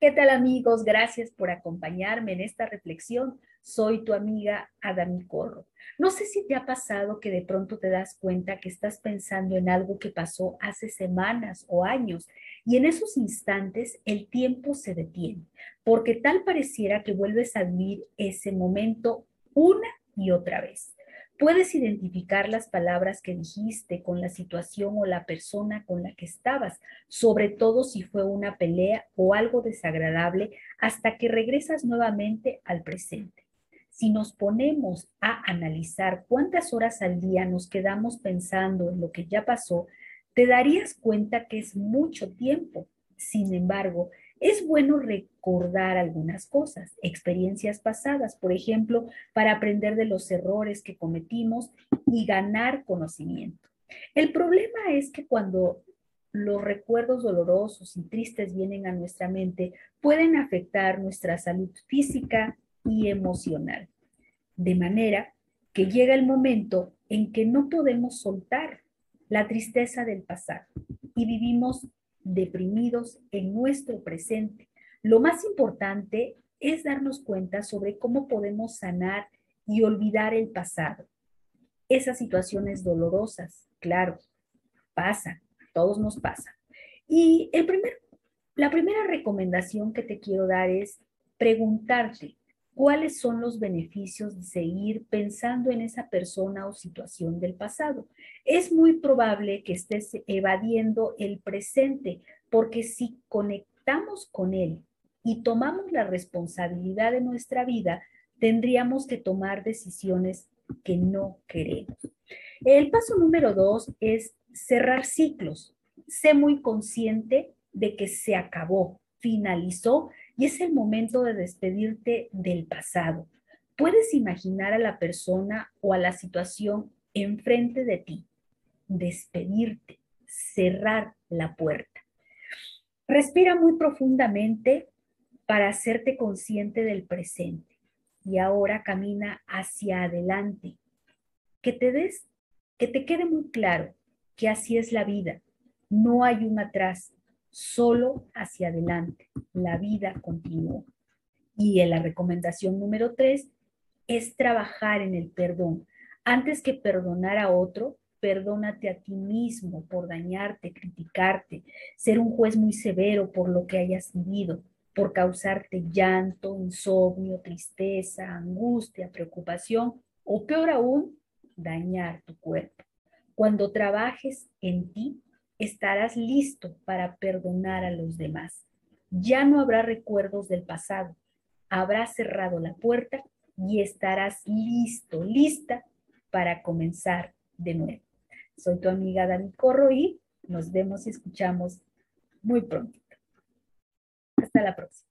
¿Qué tal amigos? Gracias por acompañarme en esta reflexión. Soy tu amiga Adami Corro. No sé si te ha pasado que de pronto te das cuenta que estás pensando en algo que pasó hace semanas o años y en esos instantes el tiempo se detiene, porque tal pareciera que vuelves a vivir ese momento una y otra vez. Puedes identificar las palabras que dijiste con la situación o la persona con la que estabas, sobre todo si fue una pelea o algo desagradable, hasta que regresas nuevamente al presente. Si nos ponemos a analizar cuántas horas al día nos quedamos pensando en lo que ya pasó, te darías cuenta que es mucho tiempo. Sin embargo, es bueno recordar algunas cosas, experiencias pasadas, por ejemplo, para aprender de los errores que cometimos y ganar conocimiento. El problema es que cuando los recuerdos dolorosos y tristes vienen a nuestra mente, pueden afectar nuestra salud física y emocional. De manera que llega el momento en que no podemos soltar la tristeza del pasado y vivimos deprimidos en nuestro presente. Lo más importante es darnos cuenta sobre cómo podemos sanar y olvidar el pasado. Esas situaciones dolorosas, claro, pasan, todos nos pasan. Y el primer, la primera recomendación que te quiero dar es preguntarte cuáles son los beneficios de seguir pensando en esa persona o situación del pasado. Es muy probable que estés evadiendo el presente, porque si conectamos con él y tomamos la responsabilidad de nuestra vida, tendríamos que tomar decisiones que no queremos. El paso número dos es cerrar ciclos. Sé muy consciente de que se acabó, finalizó y es el momento de despedirte del pasado. Puedes imaginar a la persona o a la situación enfrente de ti, despedirte, cerrar la puerta. Respira muy profundamente para hacerte consciente del presente y ahora camina hacia adelante. Que te des, que te quede muy claro que así es la vida. No hay un atrás, solo hacia adelante. La vida continúa. Y en la recomendación número tres es trabajar en el perdón. Antes que perdonar a otro, perdónate a ti mismo por dañarte, criticarte, ser un juez muy severo por lo que hayas vivido, por causarte llanto, insomnio, tristeza, angustia, preocupación o peor aún, dañar tu cuerpo. Cuando trabajes en ti, estarás listo para perdonar a los demás. Ya no habrá recuerdos del pasado, habrás cerrado la puerta y estarás listo, lista para comenzar de nuevo. Soy tu amiga Dani Corro y nos vemos y escuchamos muy pronto. Hasta la próxima.